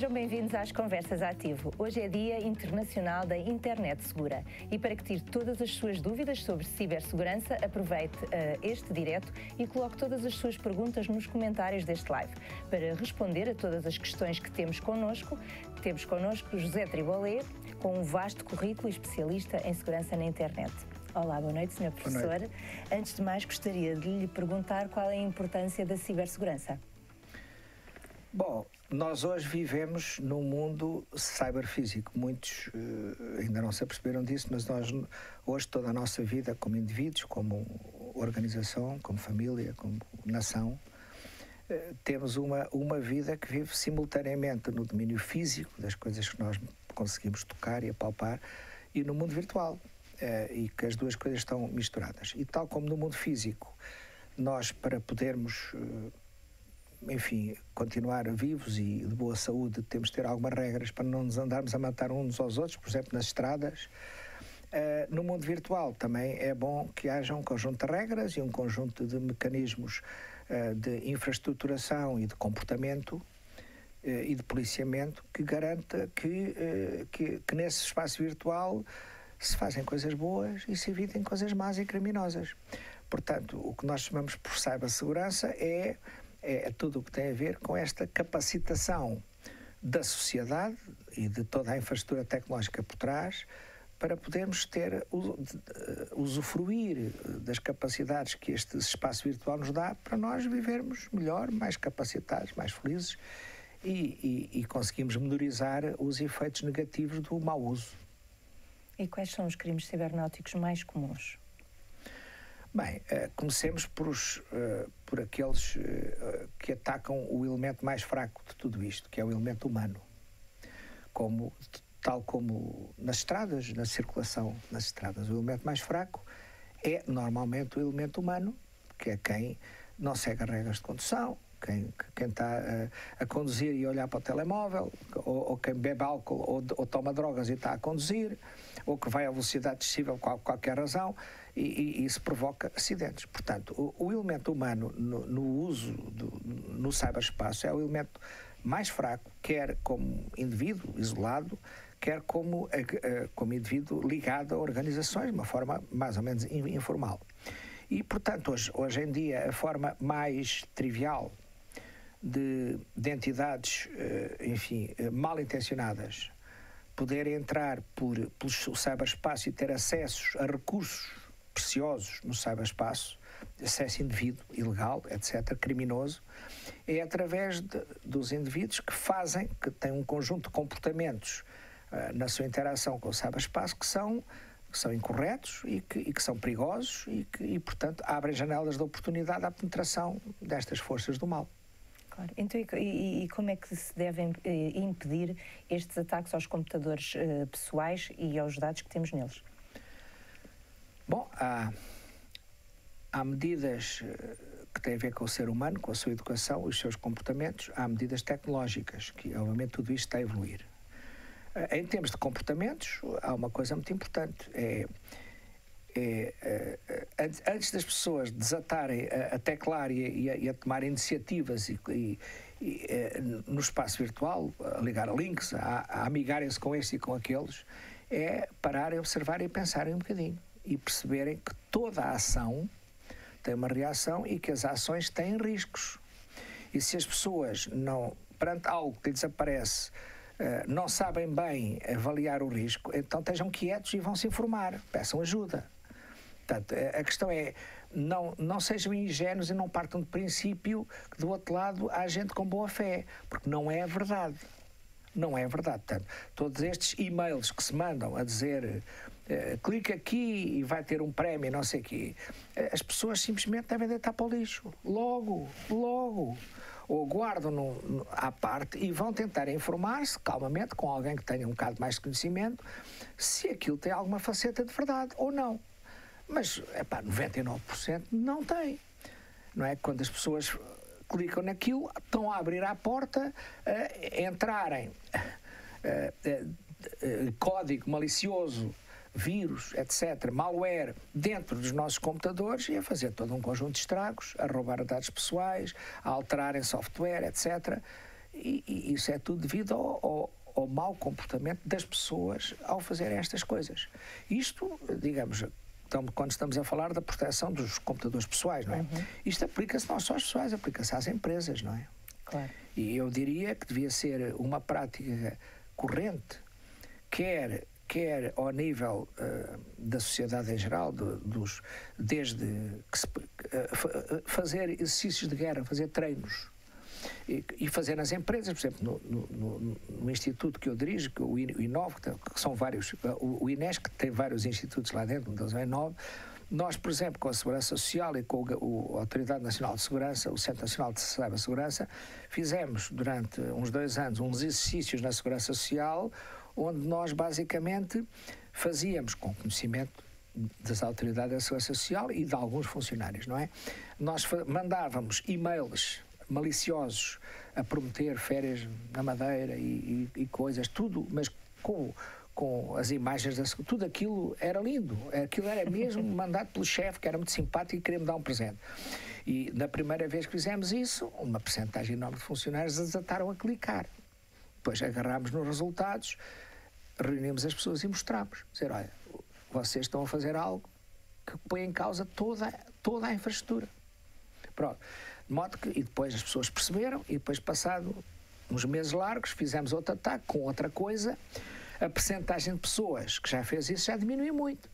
Sejam bem-vindos às Conversas Ativo. Hoje é Dia Internacional da Internet Segura e para que tire todas as suas dúvidas sobre cibersegurança, aproveite uh, este direto e coloque todas as suas perguntas nos comentários deste live. Para responder a todas as questões que temos connosco, temos connosco José Tribolé, com um vasto currículo e especialista em segurança na internet. Olá, boa noite, Sr. Professor. Noite. Antes de mais, gostaria de lhe perguntar qual é a importância da cibersegurança. Bom, nós hoje vivemos num mundo cyberfísico. Muitos uh, ainda não se aperceberam disso, mas nós hoje toda a nossa vida, como indivíduos, como organização, como família, como nação, uh, temos uma, uma vida que vive simultaneamente no domínio físico, das coisas que nós conseguimos tocar e apalpar, e no mundo virtual. Uh, e que as duas coisas estão misturadas. E tal como no mundo físico, nós, para podermos enfim, continuar vivos e de boa saúde, temos de ter algumas regras para não nos andarmos a matar uns aos outros, por exemplo, nas estradas. Uh, no mundo virtual também é bom que haja um conjunto de regras e um conjunto de mecanismos uh, de infraestruturação e de comportamento uh, e de policiamento que garanta que, que, que nesse espaço virtual se fazem coisas boas e se evitem coisas más e criminosas. Portanto, o que nós chamamos por cibersegurança é é, é tudo o que tem a ver com esta capacitação da sociedade e de toda a infraestrutura tecnológica por trás para podermos ter, usufruir das capacidades que este espaço virtual nos dá para nós vivermos melhor, mais capacitados, mais felizes e, e, e conseguimos menorizar os efeitos negativos do mau uso. E quais são os crimes cibernéticos mais comuns? Bem, uh, comecemos por, os, uh, por aqueles uh, que atacam o elemento mais fraco de tudo isto, que é o elemento humano. Como, tal como nas estradas, na circulação nas estradas, o elemento mais fraco é normalmente o elemento humano, que é quem não segue as regras de condução, quem, quem está a, a, conduzir e olhar para o telemóvel, ou, ou quem bebe álcool ou, ou, toma drogas e está a conduzir, ou que vai a velocidade excessiva por qualquer razão, e, e, isso provoca acidentes. Portanto, o, o elemento humano no, no uso do, no cyberespaço é o elemento mais fraco, quer como indivíduo isolado, quer como, eh, eh, como indivíduo ligado a organizações, de uma forma mais ou menos informal. E, portanto, hoje, hoje em dia, a forma mais trivial de, de entidades, eh, enfim, mal intencionadas poderem entrar por, pelo cyberespaço e ter acessos a recursos preciosos no cyberespaço, acesso indevido, ilegal, etc., criminoso, é através de, dos indivíduos que fazem, que têm um conjunto de comportamentos uh, na sua interação com o cyberespaço que são, que são incorretos e que, e que são perigosos e que, e, portanto, abrem janelas de oportunidade à penetração destas forças do mal. Claro. Então, e, e, como é que se devem eh, impedir estes ataques aos computadores eh, pessoais e aos dados que temos neles? Bom, há, há medidas eh, que têm a ver com o ser humano, com a sua educação, os seus comportamentos, há medidas tecnológicas, que obviamente tudo isto está a evoluir. Em termos de comportamentos, há uma coisa muito importante, é, é, é antes, antes, das pessoas desatarem a, a teclar e a, e a, tomar iniciativas e, e, e, no espaço virtual, a ligar a links, a, a amigarem-se com este e com aqueles, é pararem, observarem e pensarem um bocadinho e perceberem que toda a ação tem uma reação e que as ações têm riscos. E se as pessoas não, perante algo que lhes aparece, eh, não sabem bem avaliar o risco, então estejam quietos e vão se informar, peçam ajuda. Portanto, eh, a questão é, não, não sejam ingênuos e não partam do princípio que do outro lado há gente com boa fé, porque não é verdade. Não é verdade. Portanto, todos estes e-mails que se mandam a dizer uh, clica aqui e vai ter um prémio, não sei o quê, uh, as pessoas simplesmente devem deitar para o lixo. Logo, logo. Ou guardam no, no, à parte e vão tentar informar-se calmamente com alguém que tenha um bocado mais de conhecimento se aquilo tem alguma faceta de verdade ou não. Mas, é pá, 99% não tem. Não é? Quando as pessoas clicam naquilo, estão a abrir a porta, a entrarem código malicioso, vírus, etc., malware, dentro dos nossos computadores e a fazer todo um conjunto de estragos, a roubar dados pessoais, a alterarem software, etc. E, e isso é tudo devido ao, ao, ao mau comportamento das pessoas ao fazer estas coisas. Isto, digamos, então, quando estamos a falar da proteção dos computadores pessoais, não é? Uhum. Isto aplica-se não só às pessoas, aplica-se às empresas, não é? Claro. E eu diria que devia ser uma prática corrente, quer quer ao nível uh, da sociedade em geral, dos, desde se, uh, fazer exercícios de guerra, fazer treinos e, fazer nas empresas, por exemplo, no, no, no, instituto que eu dirijo, que o INOV, que são vários, o, o INES, que tem vários institutos lá dentro, um deles é INOV, nós, por exemplo, com a Segurança Social e com a Autoridade Nacional de Segurança, o Centro Nacional de Cibersegurança, fizemos durante uns dois anos uns exercícios na Segurança Social, onde nós basicamente fazíamos com conhecimento das autoridades da Segurança Social e de alguns funcionários, não é? Nós mandávamos e-mails maliciosos a prometer férias na Madeira e, e, e coisas, tudo, mas com, com as imagens, da, tudo aquilo era lindo. Aquilo era mesmo mandado pelo chefe, que era muito simpático e queria me dar um presente. E na primeira vez que fizemos isso, uma percentagem enorme de funcionários desataram a clicar. Depois agarrámos nos resultados, reunimos as pessoas e mostramos. Dizer, olha, vocês estão a fazer algo que põe em causa toda, toda a infraestrutura. Pronto. De modo que, e depois as pessoas perceberam, e depois, passado uns meses largos, fizemos outro ataque com outra coisa. A percentagem de pessoas que já fez isso já diminuiu muito.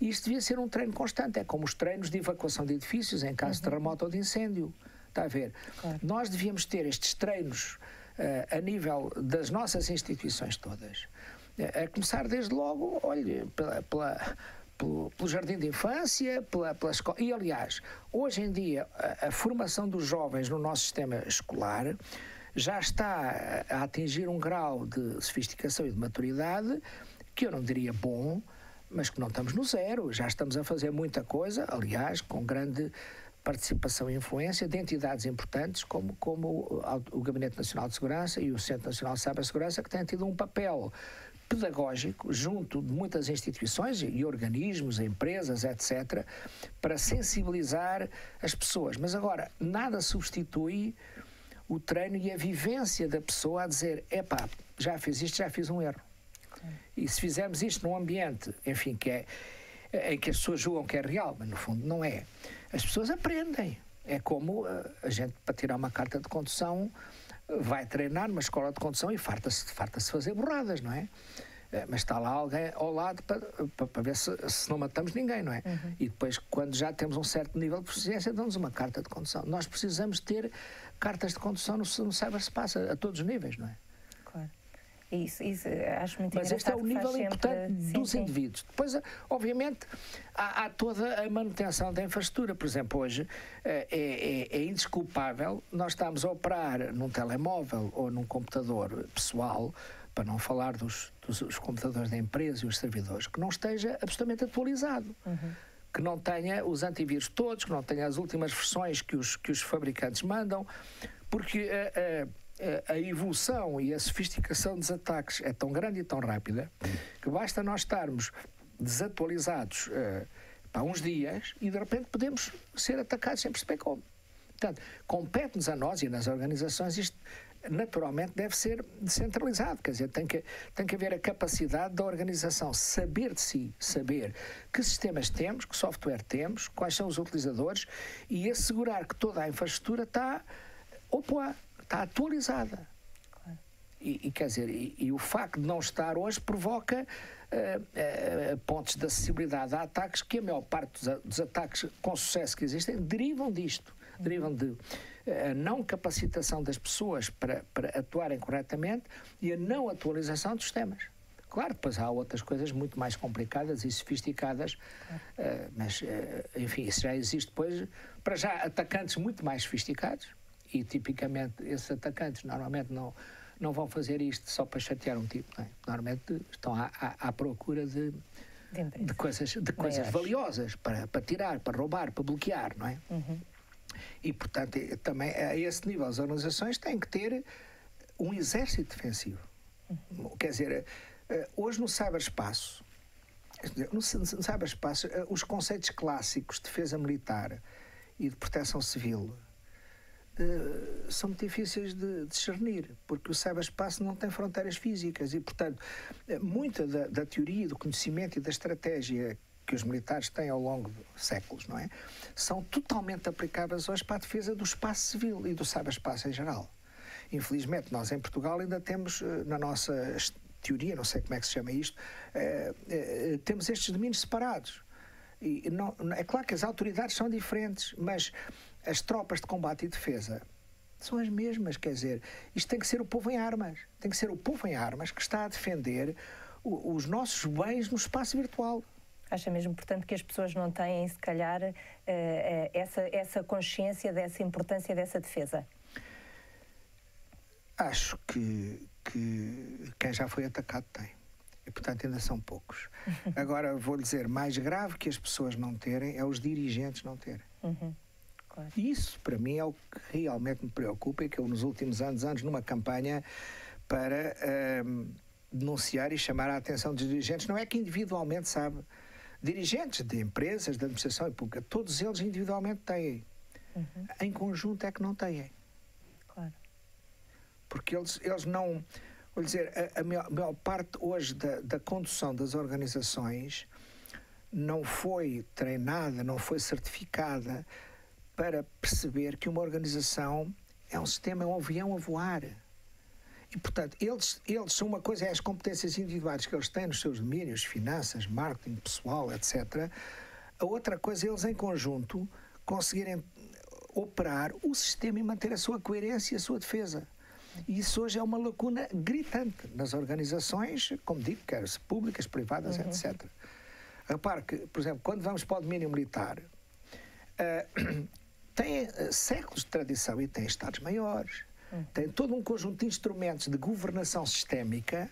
E isto devia ser um treino constante. É como os treinos de evacuação de edifícios em caso uhum. de terremoto ou de incêndio. Está a ver? Claro. Nós devíamos ter estes treinos uh, a nível das nossas instituições todas. Uh, a começar desde logo, olha, pela, pela pelo, pelo jardim de infância, pela, pela escola. E, aliás, hoje em dia, a, a, formação dos jovens no nosso sistema escolar já está a, atingir um grau de sofisticação e de maturidade que eu não diria bom, mas que não estamos no zero. Já estamos a fazer muita coisa, aliás, com grande participação e influência de entidades importantes como, como o, o Gabinete Nacional de Segurança e o Centro Nacional de Cibersegurança, que têm tido um papel pedagógico junto de muitas instituições e organismos, empresas, etc., para sensibilizar as pessoas. Mas agora, nada substitui o treino e a vivência da pessoa a dizer: epá, já fiz isto, já fiz um erro. E se fizermos isto num ambiente, enfim, que é, em que as pessoas julgam que é real, mas no fundo não é, as pessoas aprendem. É como eh, a gente, para tirar uma carta de condução, vai treinar numa escola de condução e farta-se farta -se fazer borradas, não é? é? Mas está lá alguém ao lado para, para, para ver se, se, não matamos ninguém, não é? Uhum. E depois, quando já temos um certo nível de proficiência, dão-nos uma carta de condução. Nós precisamos ter cartas de condução no, no cyberspace, a, a todos os níveis, não é? Isso, isso acho muito Mas este é o nível importante dos sim. indivíduos. Depois, obviamente, há, há, toda a manutenção da infraestrutura. Por exemplo, hoje eh, é, é, é, indesculpável nós estamos a operar num telemóvel ou num computador pessoal, para não falar dos, dos computadores da empresa e os servidores, que não esteja absolutamente atualizado. Uhum que não tenha os antivírus todos, que não tenha as últimas versões que os, que os fabricantes mandam, porque uh, uh, a evolução e a sofisticação dos ataques é tão grande e tão rápida que basta nós estarmos desatualizados uh, para uns dias e de repente podemos ser atacados sem perceber como. Portanto, compete-nos a nós e nas organizações isto naturalmente deve ser descentralizado, quer dizer, tem que, tem que haver a capacidade da organização saber de si, saber que sistemas temos, que software temos, quais são os utilizadores e assegurar que toda a infraestrutura está opa, está atualizada. Claro. E, e, quer dizer, e, e, o facto de não estar hoje provoca uh, uh, pontos de acessibilidade a ataques que a maior parte dos, dos ataques com sucesso que existem derivam disto, uhum. derivam de a não capacitação das pessoas para, para atuarem corretamente e a não atualização dos sistemas. Claro, depois há outras coisas muito mais complicadas e sofisticadas, uh, mas, uh, enfim, isso já existe depois, para já, atacantes muito mais sofisticados, e tipicamente esses atacantes normalmente não, não vão fazer isto só para chatear um tipo, é? normalmente estão à, à, à procura de, de, de, coisas, de coisas valiosas para, para tirar, para roubar, para bloquear, não é? Uhum. E, portanto, também a esse nível as organizações têm que ter um exército defensivo. Uhum. Quer dizer, eh, hoje no cyberespaço, no cyberespaço, eh, os conceitos clássicos de defesa militar e de proteção civil uh, são muito difíceis de discernir, porque o cyberespaço não tem fronteiras físicas e, portanto, muita da, da teoria, do conhecimento e da estratégia que os militares têm ao longo de séculos, não é? São totalmente aplicáveis hoje para a defesa do espaço civil e do cyberespaço em geral. Infelizmente, nós em Portugal ainda temos eh, na nossa teoria, não sei como é que se chama isto, eh, eh, temos estes domínios separados. Não, é claro que as autoridades são diferentes, mas as tropas de combate e defesa são as mesmas. Quer dizer, isto tem que ser o povo em armas. Tem que ser o povo em armas que está a defender o, os nossos bens no espaço virtual. Acha mesmo, portanto, que as pessoas não têm, se calhar, uh, uh, essa, essa consciência dessa importância dessa defesa? Acho que, que quem já foi atacado tem. E, portanto, ainda são poucos. Agora, vou dizer, mais grave que as pessoas não terem é os dirigentes não terem. Uhum. Claro. Isso, para mim, é o que realmente me preocupa e que eu, nos últimos anos, anos numa campanha para um, denunciar e chamar a atenção dos dirigentes, não é que individualmente, sabe, dirigentes de empresas, de administração pública, todos eles individualmente têm. Uhum. Em conjunto é que não têm. Claro. Porque eles, eles não. Vou dizer, a, a, maior, maior, parte hoje da, da condução das organizações não foi treinada, não foi certificada para perceber que uma organização é um sistema, é um avião a voar. E, portanto, eles, eles são uma coisa, é as competências individuais que eles têm nos seus domínios, finanças, marketing, pessoal, etc. A outra coisa, eles em conjunto conseguirem operar o sistema e manter a sua coerência e a sua defesa. E isso hoje é uma lacuna gritante nas organizações, como digo, quer públicas, privadas, uhum. etc. Repare que, por exemplo, quando vamos para o domínio militar, uh, tem uh, séculos de tradição e tem Estados maiores tem todo um conjunto de instrumentos de governação sistémica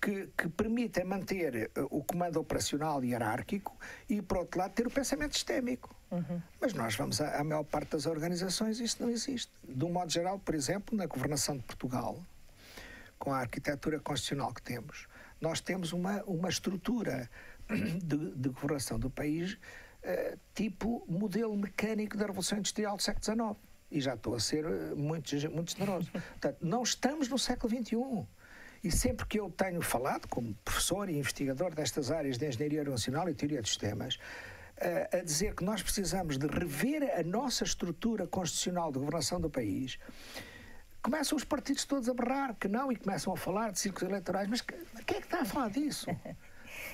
que, que, permitem manter eh, o comando operacional hierárquico e, por outro lado, ter o pensamento sistémico. Uhum. Mas nós vamos, à, maior parte das organizações, isso não existe. De um modo geral, por exemplo, na governação de Portugal, com a arquitetura constitucional que temos, nós temos uma, uma estrutura de, de governação do país uh, tipo modelo mecânico da Revolução Industrial do século XIX. E já estou a ser eh, muito, muito generoso. Portanto, não estamos no século XXI. E sempre que eu tenho falado, como professor e investigador destas áreas de engenharia aeronacional e teoria de sistemas, a, eh, a dizer que nós precisamos de rever a nossa estrutura constitucional de governação do país, começam os partidos todos a berrar que não e começam a falar de círculos eleitorais. Mas quem é que está a falar disso?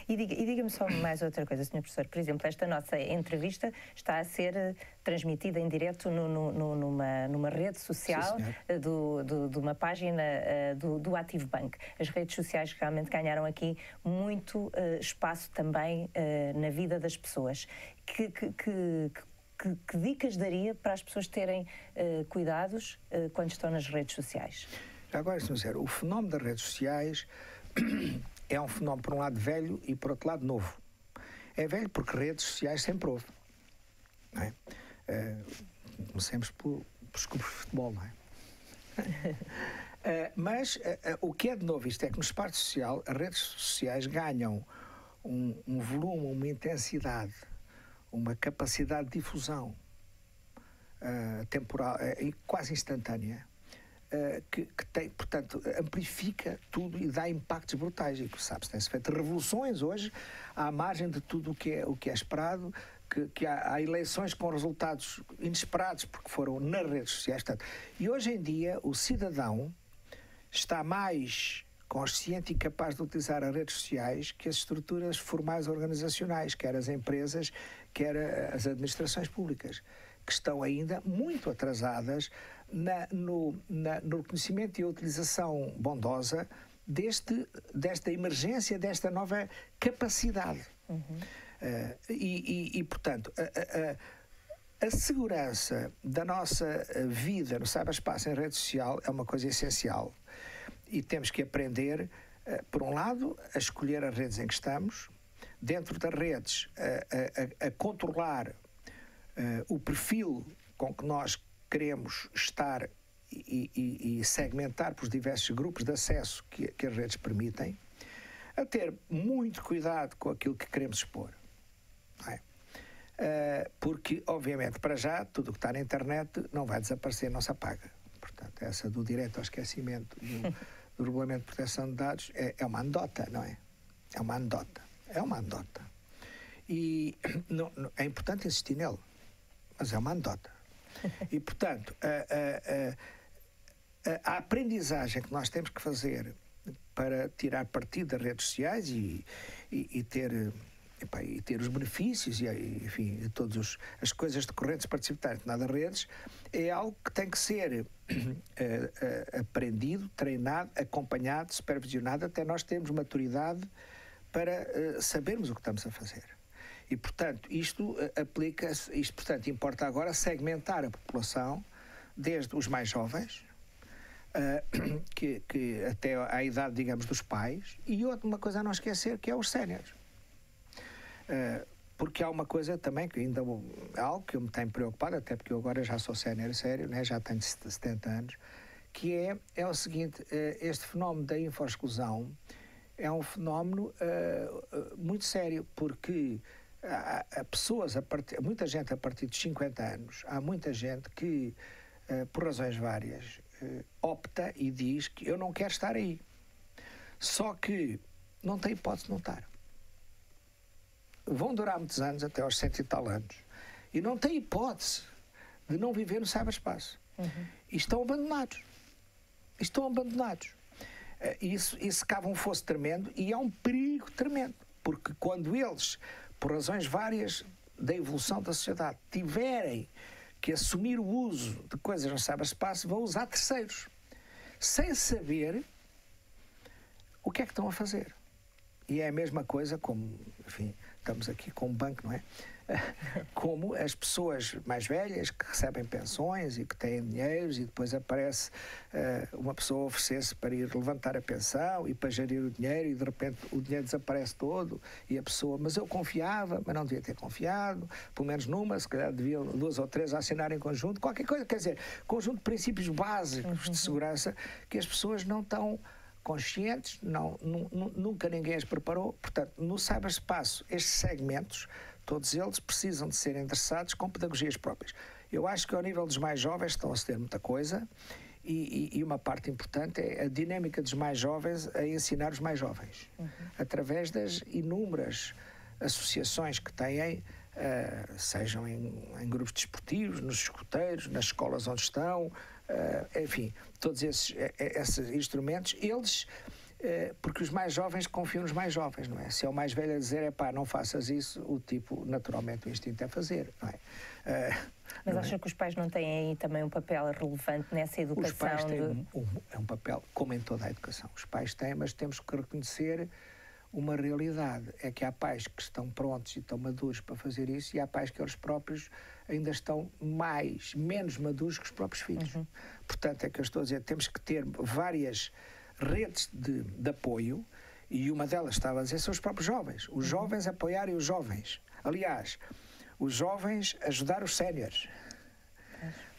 E diga-me diga só mais outra coisa, Sr. Professor. Por exemplo, esta nossa entrevista está a ser eh, transmitida em direto no, no, numa, numa rede social Sim, eh, do, do, de uma página uh, do, do Active Bank. As redes sociais realmente ganharam aqui muito espaço também na vida das pessoas. Que, que, que, que, que, dicas daria para as pessoas terem cuidados quando estão nas redes sociais? Agora, Sr. Zero, o fenómeno das redes sociais é um fenómeno, por um lado, velho e, por outro lado, novo. É velho porque redes sociais sempre houve. É? Uh, comecemos por, por de futebol, não é? uh, mas uh, o que é de novo isto é que no espaço social as redes sociais ganham um, um volume, uma intensidade, uma capacidade de difusão temporal e quase instantânea que, que, tem, portanto, amplifica tudo e dá impactos brutais. E, sabe-se, tem-se feito revoluções hoje à margem de tudo o que é, o que é esperado, que, que há, há, eleições com resultados inesperados porque foram nas redes sociais. Portanto, e hoje em dia o cidadão está mais consciente e capaz de utilizar as redes sociais que as estruturas formais organizacionais, quer as empresas, quer as administrações públicas, que estão ainda muito atrasadas na, no, na, no reconhecimento e a utilização bondosa deste, desta emergência, desta nova capacidade. Uhum. Uh, e, e, e, portanto, a, a, a, segurança da nossa vida no cyberespaço em rede social é uma coisa essencial. E temos que aprender, uh, por um lado, a escolher as redes em que estamos, dentro das redes, a, a controlar uh, o perfil com que nós queremos estar e, e, e segmentar por diversos grupos de acesso que, que as redes permitem, a ter muito cuidado com aquilo que queremos expor. É? Uh, porque, obviamente, para já, tudo o que está na internet não vai desaparecer, não se apaga. Portanto, essa do direito ao esquecimento do, do Regulamento de Proteção de Dados é, é uma anedota, não é? É uma anedota. É uma anedota. E não, não, é importante insistir nele, mas é uma anedota. E, portanto, a, a, a, a aprendizagem que nós temos que fazer para tirar partido das redes sociais e, e, e ter e ter os benefícios e, enfim, todas as coisas decorrentes participantes nas redes, é algo que tem que ser uh, uh, aprendido, treinado, acompanhado, supervisionado, até nós termos maturidade para uh, sabermos o que estamos a fazer. E, portanto, isto aplica-se, isto, portanto, importa agora segmentar a população, desde os mais jovens, Uh, que, que, até à idade, digamos, dos pais, e outra uma coisa a não esquecer, que é os séniores. Uh, porque há uma coisa também que ainda é algo que me tem preocupado, até porque eu agora já sou sénior sério, né, já tenho 70 anos, que é, é o seguinte, uh, este fenómeno da info-exclusão é um fenómeno muito sério, porque há, há pessoas, a partir, muita gente a partir dos 50 anos, há muita gente que, por razões várias, opta e diz que eu não quero estar aí. Só que não tem hipótese de não estar. Vão durar muitos anos, até aos cento e tal anos. E não tem hipótese de não viver no cyberspaço. Uhum. E estão abandonados. Estão abandonados. Eh, isso, isso cava um fosso tremendo e é um perigo tremendo. Porque quando eles, por razões várias da evolução da sociedade, tiverem que assumir o uso de coisas no cyberspaço vão usar terceiros, sem saber o que é que estão a fazer. E é a mesma coisa como, enfim, estamos aqui com um banco, não é? como as pessoas mais velhas que recebem pensões e que têm dinheiros e depois aparece uh, uma pessoa oferecer-se para ir levantar a pensão e para gerir o dinheiro e de repente o dinheiro desaparece todo e a pessoa, mas eu confiava, mas não devia ter confiado, pelo menos numa, se calhar deviam duas ou três assinar em conjunto, qualquer coisa, quer dizer, conjunto de princípios básicos de segurança que as pessoas não estão conscientes, não, nunca ninguém as preparou. Portanto, no cyberspaço, estes segmentos Todos eles precisam de ser endereçados com pedagogias próprias. Eu acho que ao nível dos mais jovens estão a ceder muita coisa e, e, e, uma parte importante é a dinâmica dos mais jovens a ensinar os mais jovens, uhum. através das inúmeras associações que têm, uh, sejam em, em, grupos desportivos, nos escuteiros, nas escolas onde estão, uh, enfim, todos esses, esses instrumentos, eles eh, porque os mais jovens confiam nos mais jovens, não é? Se é o mais velho a dizer, é pá, não faças isso, o tipo, naturalmente, o instinto é fazer, não é? Uh, Mas acha é? que os pais não têm aí também um papel relevante nessa educação? Os pais têm de... um, um, é um papel, como em toda a educação, os pais têm, mas temos que reconhecer uma realidade, é que há pais que estão prontos e estão maduros para fazer isso e há pais que eles próprios ainda estão mais, menos maduros que os próprios filhos. Uhum. Portanto, é que eu estou a dizer, temos que ter várias redes de, de apoio e uma delas estava a dizer são os próprios jovens. Os uhum. jovens apoiarem os jovens. Aliás, os jovens ajudar os séniores.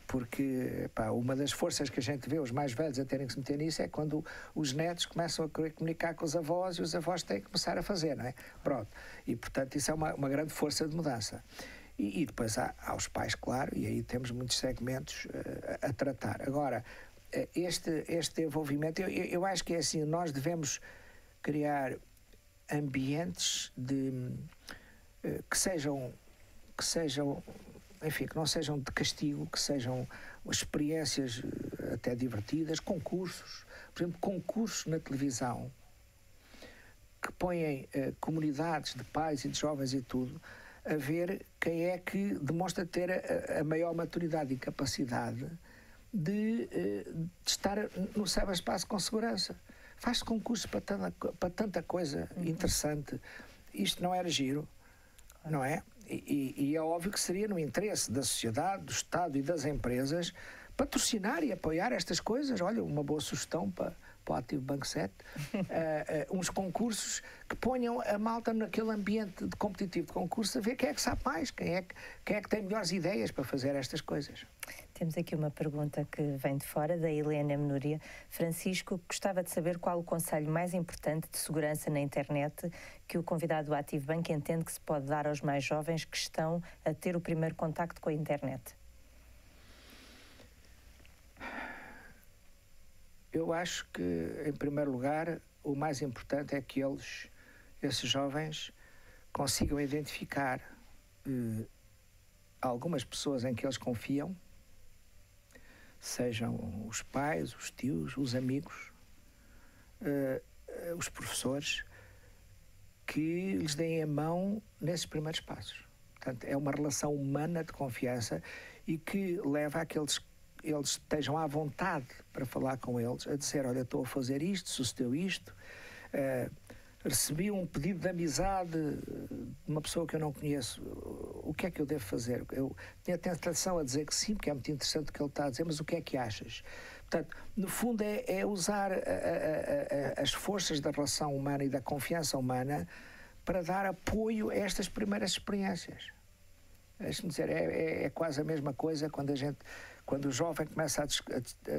Porque pá, uma das forças que a gente vê os mais velhos a terem que se meter nisso é quando os netos começam a querer comunicar com os avós e os avós têm que começar a fazer, não é? Pronto. E, portanto, isso é uma, uma grande força de mudança. E, e depois há, há, os pais, claro, e aí temos muitos segmentos uh, a, a tratar. Agora, este, este envolvimento, eu, eu acho que é assim, nós devemos criar ambientes de, eh, que sejam que sejam enfim que não sejam de castigo que sejam experiências eh, até divertidas concursos. Por exemplo concursos na televisão que põem eh, comunidades de pais e de jovens e tudo a ver quem é que demonstra ter a, a maior maturidade e capacidade de, eh, de estar no cyberspaço com segurança. Faz concursos para tanta, para tanta coisa uhum. interessante. Isto não era giro, não é? E, e, é óbvio que seria no interesse da sociedade, do Estado e das empresas patrocinar e apoiar estas coisas. Olha, uma boa sugestão para, para o Ativo Banco 7. uh, uh, uns concursos que ponham a malta naquele ambiente de competitivo de concurso a ver quem é que sabe mais, quem é que, quem é que tem melhores ideias para fazer estas coisas. Temos aqui uma pergunta que vem de fora, da Helena Menoria. Francisco, gostava de saber qual o conselho mais importante de segurança na internet que o convidado do Ativo Bank entende que se pode dar aos mais jovens que estão a ter o primeiro contacto com a internet. Eu acho que, em primeiro lugar, o mais importante é que eles, esses jovens, consigam identificar eh, algumas pessoas em que eles confiam sejam os pais, os tios, os amigos, uh, os professores, que lhes deem a mão nesses primeiros passos. Portanto, é uma relação humana de confiança e que leva a que eles, estejam à vontade para falar com eles, a dizer: Olha, estou a fazer isto, sucedeu isto. Uh, recebi um pedido de amizade de uma pessoa que eu não conheço, o que é que eu devo fazer? Eu tenho a tentação a dizer que sim, porque é muito interessante o que ele está a dizer, mas o que é que achas? Portanto, no fundo, é, é usar a, a, a, as forças da relação humana e da confiança humana para dar apoio a estas primeiras experiências. Deixe-me dizer, é, é, é, quase a mesma coisa quando a gente, quando o jovem começa a, des,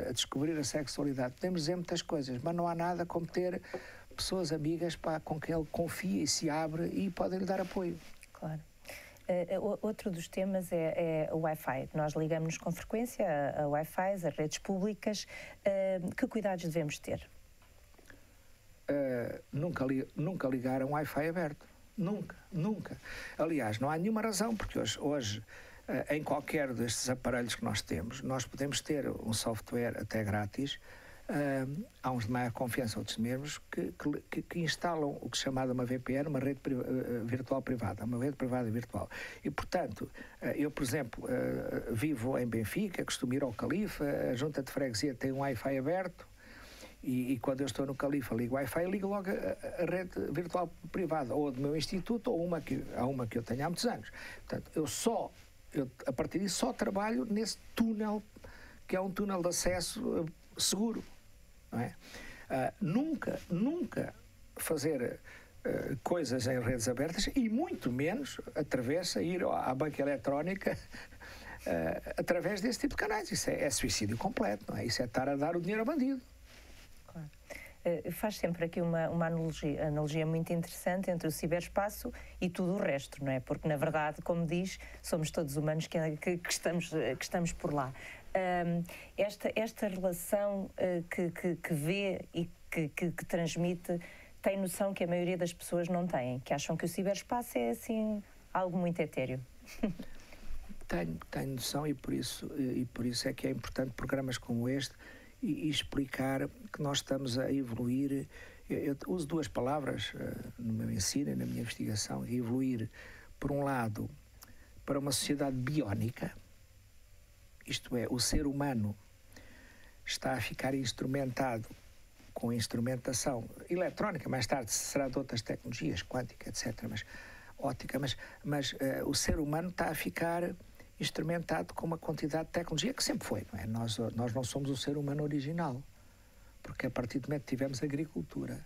a, descobrir a sexualidade. Podemos dizer muitas coisas, mas não há nada como ter pessoas amigas pá, com quem ele confia e se abre e podem lhe dar apoio. Claro. Uh, outro dos temas é, é o Wi-Fi. Nós ligamos-nos com frequência a, a Wi-Fi, as redes públicas. Uh, que cuidados devemos ter? Uh, nunca, li, nunca ligar a um Wi-Fi aberto. Nunca, nunca. Aliás, não há nenhuma razão, porque hoje, hoje em qualquer destes aparelhos que nós temos, nós podemos ter um software até grátis Uh, há uns de maior confiança, outros mesmos, que, que, que, instalam o que se chama uma VPN, uma rede uh, virtual privada, uma rede privada virtual. E, portanto, eu, por exemplo, vivo em Benfica, costumo ir ao Califa, a junta de freguesia tem um Wi-Fi aberto, e, e, quando eu estou no Califa ligo Wi-Fi, ligo logo a, a, rede virtual privada, ou do meu instituto, ou uma que, há uma que eu tenho há muitos anos. Portanto, eu só, eu, a partir disso, só trabalho nesse túnel, que é um túnel de acesso seguro. Não é? Uh, nunca, nunca fazer uh, coisas em redes abertas e muito menos através ir à banca eletrónica uh, através desse tipo de canais. Isso é, é, suicídio completo, não é? Isso é estar a dar o dinheiro ao bandido. Uh, faz sempre aqui uma, uma analogia, analogia muito interessante entre o ciberespaço e tudo o resto, não é? Porque, na verdade, como diz, somos todos humanos que, que, que estamos, que estamos por lá esta, esta relação uh, que, que, que, vê e que, que, transmite tem noção que a maioria das pessoas não têm, que acham que o ciberespaço é assim algo muito etéreo. tenho, tenho noção e por, isso, e por isso é que é importante programas como este e, explicar que nós estamos a evoluir. Eu, eu uso duas palavras uh, no meu ensino e na minha investigação: evoluir, por um lado, para uma sociedade biónica isto é, o ser humano está a ficar instrumentado com instrumentação eletrónica, mais tarde será de outras tecnologias, quântica, etc., mas ótica, mas, mas uh, o ser humano está a ficar instrumentado com uma quantidade de tecnologia que sempre foi, não é? Nós, nós não somos o ser humano original, porque a partir do momento que tivemos agricultura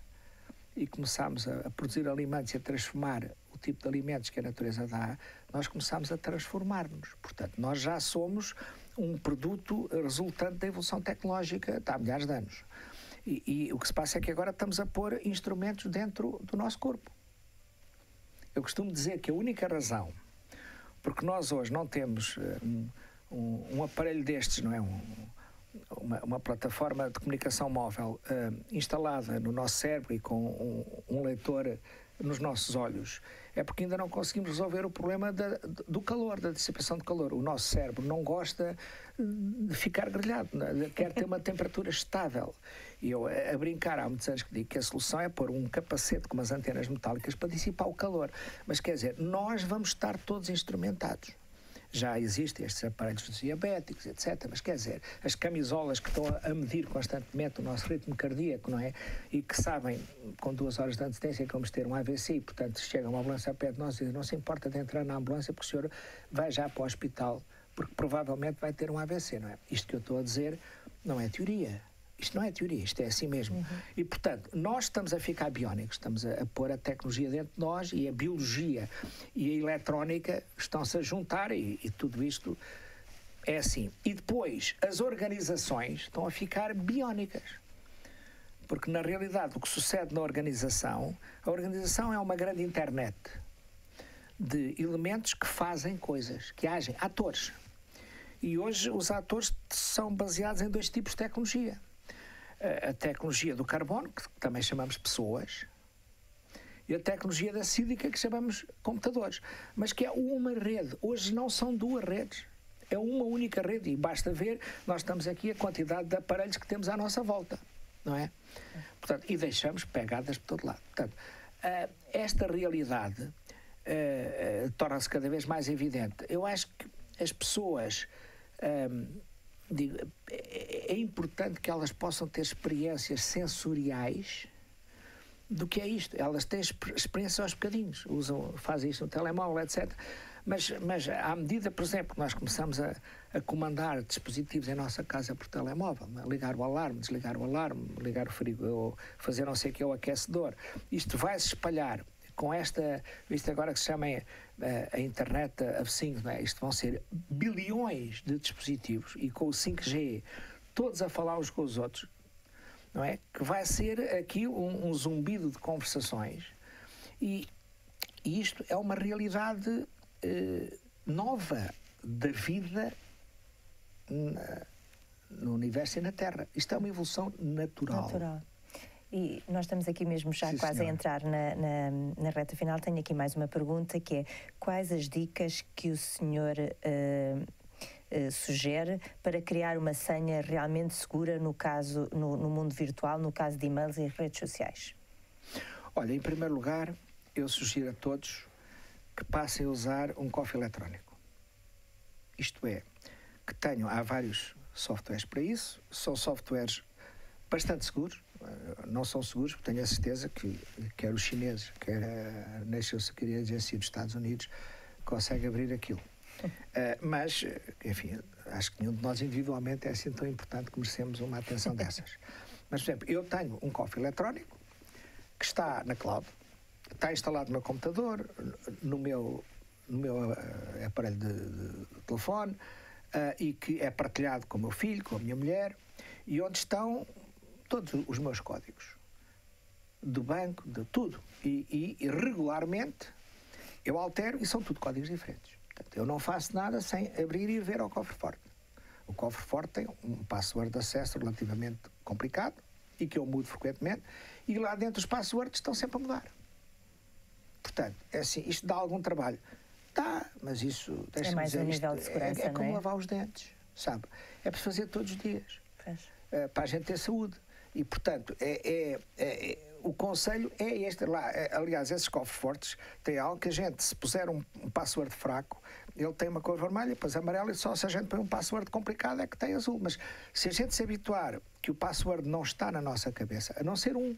e começámos a, a produzir alimentos e a transformar o tipo de alimentos que a natureza dá, nós começámos a transformar-nos. Portanto, nós já somos um produto resultante da evolução tecnológica há milhares de anos. E, e, o que se passa é que agora estamos a pôr instrumentos dentro do nosso corpo. Eu costumo dizer que a única razão porque nós hoje não temos eh, um, um, um aparelho destes, não é? Um, uma, uma, plataforma de comunicação móvel uh, instalada no nosso cérebro e com um, leitor nos nossos olhos é porque ainda não conseguimos resolver o problema da, do calor, da dissipação de calor. O nosso cérebro não gosta de ficar grelhado, é? quer ter uma temperatura estável. E eu, a brincar, há muitos anos que digo que a solução é pôr um capacete com umas antenas metálicas para dissipar o calor. Mas quer dizer, nós vamos estar todos instrumentados já existem estes aparelhos diabéticos, etc. Mas quer dizer, as camisolas que estão a medir constantemente o nosso ritmo cardíaco, não é? E que sabem, com duas horas de antecedência, que vamos ter um AVC e, portanto, chega uma ambulância a pé de nós e diz, não se importa de entrar na ambulância porque o senhor vai já para o hospital porque provavelmente vai ter um AVC, não é? Isto que eu estou a dizer não é teoria. Isto não é teoria, isto é assim mesmo. Uhum. E, portanto, nós estamos a ficar biónicos, estamos a, a, pôr a tecnologia dentro de nós e a biologia e a eletrónica estão-se a juntar e, e tudo isto é assim. E depois, as organizações estão a ficar biónicas. Porque, na realidade, o que sucede na organização, a organização é uma grande internet de elementos que fazem coisas, que agem, atores. E hoje os atores são baseados em dois tipos de tecnologia. A tecnologia do carbono, que também chamamos pessoas, e a tecnologia da sílica, que chamamos computadores. Mas que é uma rede. Hoje não são duas redes. É uma única rede. E basta ver, nós estamos aqui a quantidade de aparelhos que temos à nossa volta. Não é? Portanto, e deixamos pegadas por todo lado. Portanto, esta realidade torna-se cada vez mais evidente. Eu acho que as pessoas. Digo, é, é importante que elas possam ter experiências sensoriais do que é isto. Elas têm experiência aos bocadinhos, usam, fazem isto no telemóvel, etc. Mas, mas à medida, por exemplo, que nós começamos a, a comandar dispositivos em nossa casa por telemóvel, né? ligar o alarme, desligar o alarme, ligar o frigo, fazer não sei o que o aquecedor, isto vai se espalhar com esta, isto agora que se chama a, a internet of Things, é? isto vão ser bilhões de dispositivos e com o 5G, todos a falar uns com os outros, não é? Que vai ser aqui um, um zumbido de conversações e, e, isto é uma realidade eh, nova da vida na, no universo e na Terra. Isto é uma evolução natural. Natural. E nós estamos aqui mesmo já Sim, quase senhora. a entrar na, na, na, reta final. Tenho aqui mais uma pergunta que é quais as dicas que o senhor uh, uh, sugere para criar uma senha realmente segura no caso no, no mundo virtual, no caso de e-mails e redes sociais? Olha, em primeiro lugar, eu sugiro a todos que passem a usar um cofre eletrónico. Isto é, que tenham, há vários softwares para isso, são softwares bastante seguros, não são seguros, porque tenho a certeza que quer os chineses, quer a National Security Agency dos Estados Unidos, consegue abrir aquilo. Uh, mas, enfim, acho que nenhum de nós individualmente é assim tão importante que merecemos uma atenção dessas. Mas, por exemplo, eu tenho um cofre eletrónico que está na cloud, está instalado no meu computador, no meu, no meu uh, aparelho de, de telefone, uh, e que é partilhado com o meu filho, com a minha mulher, e onde estão todos os meus códigos do banco, de tudo. E, e, regularmente eu altero e são tudo códigos diferentes. Portanto, eu não faço nada sem abrir e ver ao cofre forte. O cofre forte tem um password de acesso relativamente complicado e que eu mudo frequentemente, e lá dentro os passwords estão sempre a mudar. Portanto, é assim, isto dá algum trabalho. Dá, mas isso é mais dizer, um nível de segurança. É, é como é? lavar os dentes, sabe? É para fazer todos os dias. É, para a gente ter saúde. E, portanto, é, é, é, o conselho é este lá. É, aliás, esses cofres fortes têm algo que a gente, se puser um, um password fraco, ele tem uma cor vermelha, depois amarela, e só se a gente põe um password complicado é que tem azul. Mas se a gente se habituar que o password não está na nossa cabeça, a não ser um,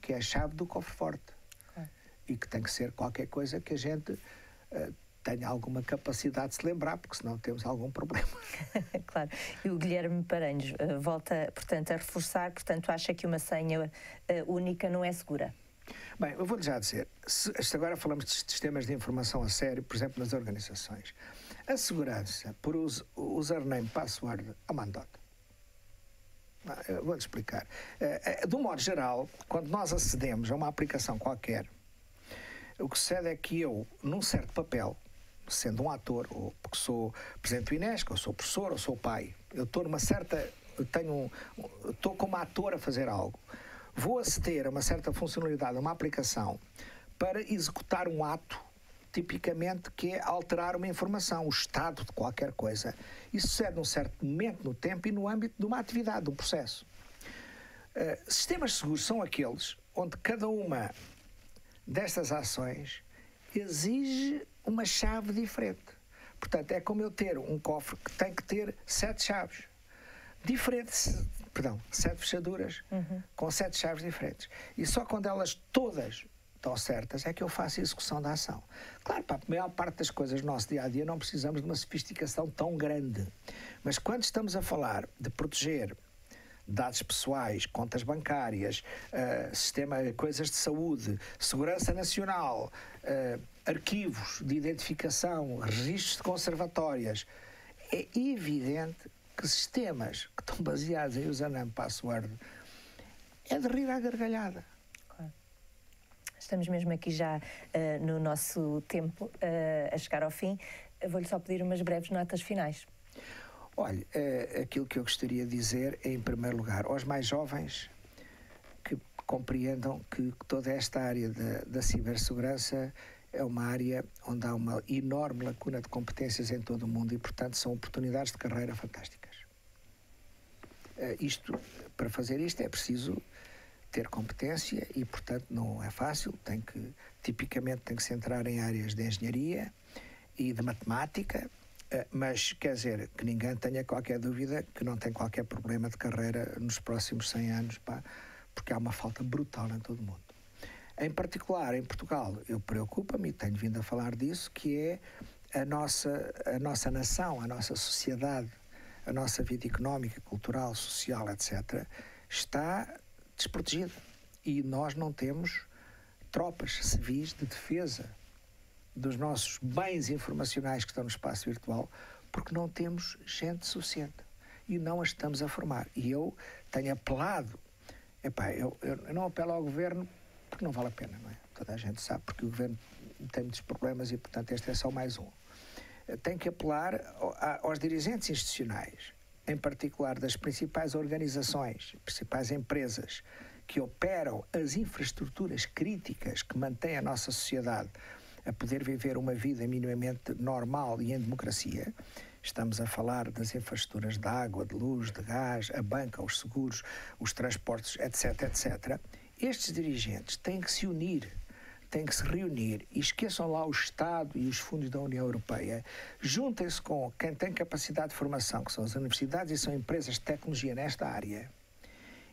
que é a chave do cofre forte, é. e que tem que ser qualquer coisa que a gente uh, tenha alguma capacidade de se lembrar, porque senão temos algum problema. claro. E o Guilherme Paranhos uh, volta, portanto, a reforçar, portanto, acha que uma senha uh, única não é segura? Bem, eu vou-lhe já dizer, se, agora falamos de sistemas de informação a sério, por exemplo, nas organizações, a segurança por us, username, password, é uma andota. Vou-lhe explicar. Uh, de um modo geral, quando nós acedemos a uma aplicação qualquer, o que sucede é que eu, num certo papel, sendo um ator, ou porque sou presidente do Inesco, ou sou professor, ou sou pai, eu estou numa certa. tenho estou como ator a fazer algo. Vou aceder a uma certa funcionalidade, a uma aplicação, para executar um ato, tipicamente, que é alterar uma informação, o estado de qualquer coisa. Isso sucede num certo momento no tempo e no âmbito de uma atividade, de um processo. Uh, sistemas seguros são aqueles onde cada uma destas ações exige uma chave diferente. Portanto, é como eu ter um cofre que tem que ter sete chaves diferentes, perdão, sete fechaduras uhum. com sete chaves diferentes. E só quando elas todas estão certas é que eu faço a execução da ação. Claro, para a maior parte das coisas do nosso dia a dia não precisamos de uma sofisticação tão grande. Mas quando estamos a falar de proteger dados pessoais, contas bancárias, uh, sistema, coisas de saúde, segurança nacional, uh, arquivos de identificação, registros de conservatórias. é evidente que sistemas que estão baseados em username password é de rir à gargalhada. Estamos mesmo aqui já uh, no nosso tempo uh, a chegar ao fim. Vou-lhe só pedir umas breves notas finais. Olha, uh, aquilo que eu gostaria de dizer é, em primeiro lugar, aos mais jovens que compreendam que toda esta área da, da cibersegurança é uma área onde há uma enorme lacuna de competências em todo o mundo e, portanto, são oportunidades de carreira fantásticas. isto, para fazer isto é preciso ter competência e, portanto, não é fácil. Tem que, tipicamente, tem que se entrar em áreas de engenharia e de matemática, eh, mas quer dizer que ninguém tenha qualquer dúvida que não tem qualquer problema de carreira nos próximos 100 anos, pá, porque há uma falta brutal em todo o mundo. Em particular, em Portugal, eu preocupa-me e tenho vindo a falar disso, que é a nossa, a nossa nação, a nossa sociedade, a nossa vida económica, cultural, social, etc., está desprotegida. E nós não temos tropas civis de defesa dos nossos bens informacionais que estão no espaço virtual, porque não temos gente suficiente e não a estamos a formar. E eu tenho apelado, epá, eu, eu não apelo ao governo porque não vale a pena, não é? Toda a gente sabe, porque o governo tem muitos problemas e, portanto, este é só mais um. Tenho que apelar aos dirigentes institucionais em particular das principais organizações, principais empresas que operam as infraestruturas críticas que mantêm a nossa sociedade a poder viver uma vida minimamente normal e em democracia. Estamos a falar das infraestruturas de água, de luz, de gás, a banca, os seguros, os transportes, etc, etc. Estes dirigentes têm que se unir têm que se reunir e esqueçam lá o Estado e os fundos da União Europeia. Juntem-se com quem tem capacidade de formação, que são as universidades e são empresas de tecnologia nesta área.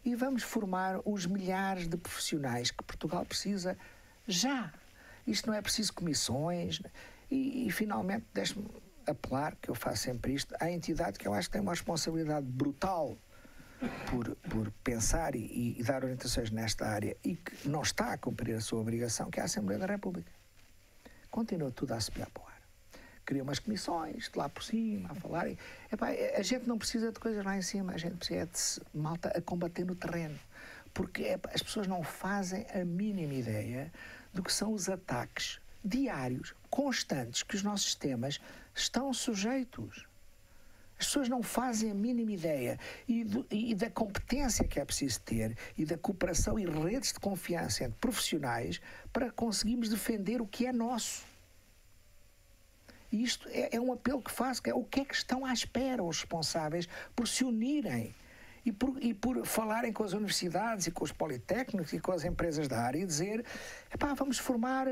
E vamos formar os milhares de profissionais que Portugal precisa já. Isto não é preciso comissões. E, e finalmente, deixe-me apelar, que eu faço sempre isto, à entidade que eu acho que tem uma responsabilidade brutal por, por pensar e, e, dar orientações nesta área e que não está a cumprir a sua obrigação, que é a Assembleia da República. Continua tudo a subir para o ar. Cria umas comissões de lá por cima, a falarem. Epá, a gente não precisa de coisas lá em cima, a gente precisa de malta a combater no terreno. Porque epá, as pessoas não fazem a mínima ideia do que são os ataques diários, constantes, que os nossos sistemas estão sujeitos. As pessoas não fazem a mínima ideia e, do, e, da competência que é preciso ter e da cooperação e redes de confiança entre profissionais para conseguirmos defender o que é nosso. E isto é, é um apelo que faço, que é o que é que estão à espera os responsáveis por se unirem e por, e por falarem com as universidades e com os politécnicos e com as empresas da área e dizer, epá, vamos formar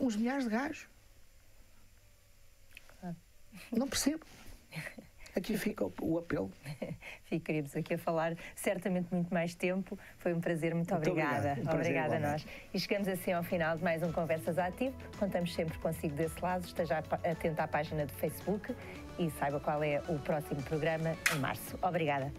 uns milhares de gajos. Não percebo. Aqui fica o, o apelo. Ficaríamos aqui a falar certamente muito mais tempo. Foi um prazer, muito, muito obrigada. Um obrigada a nós. E chegamos assim ao final de mais um Conversas Ativo. Contamos sempre consigo desse lado. Esteja atento à página do Facebook e saiba qual é o próximo programa em março. Obrigada.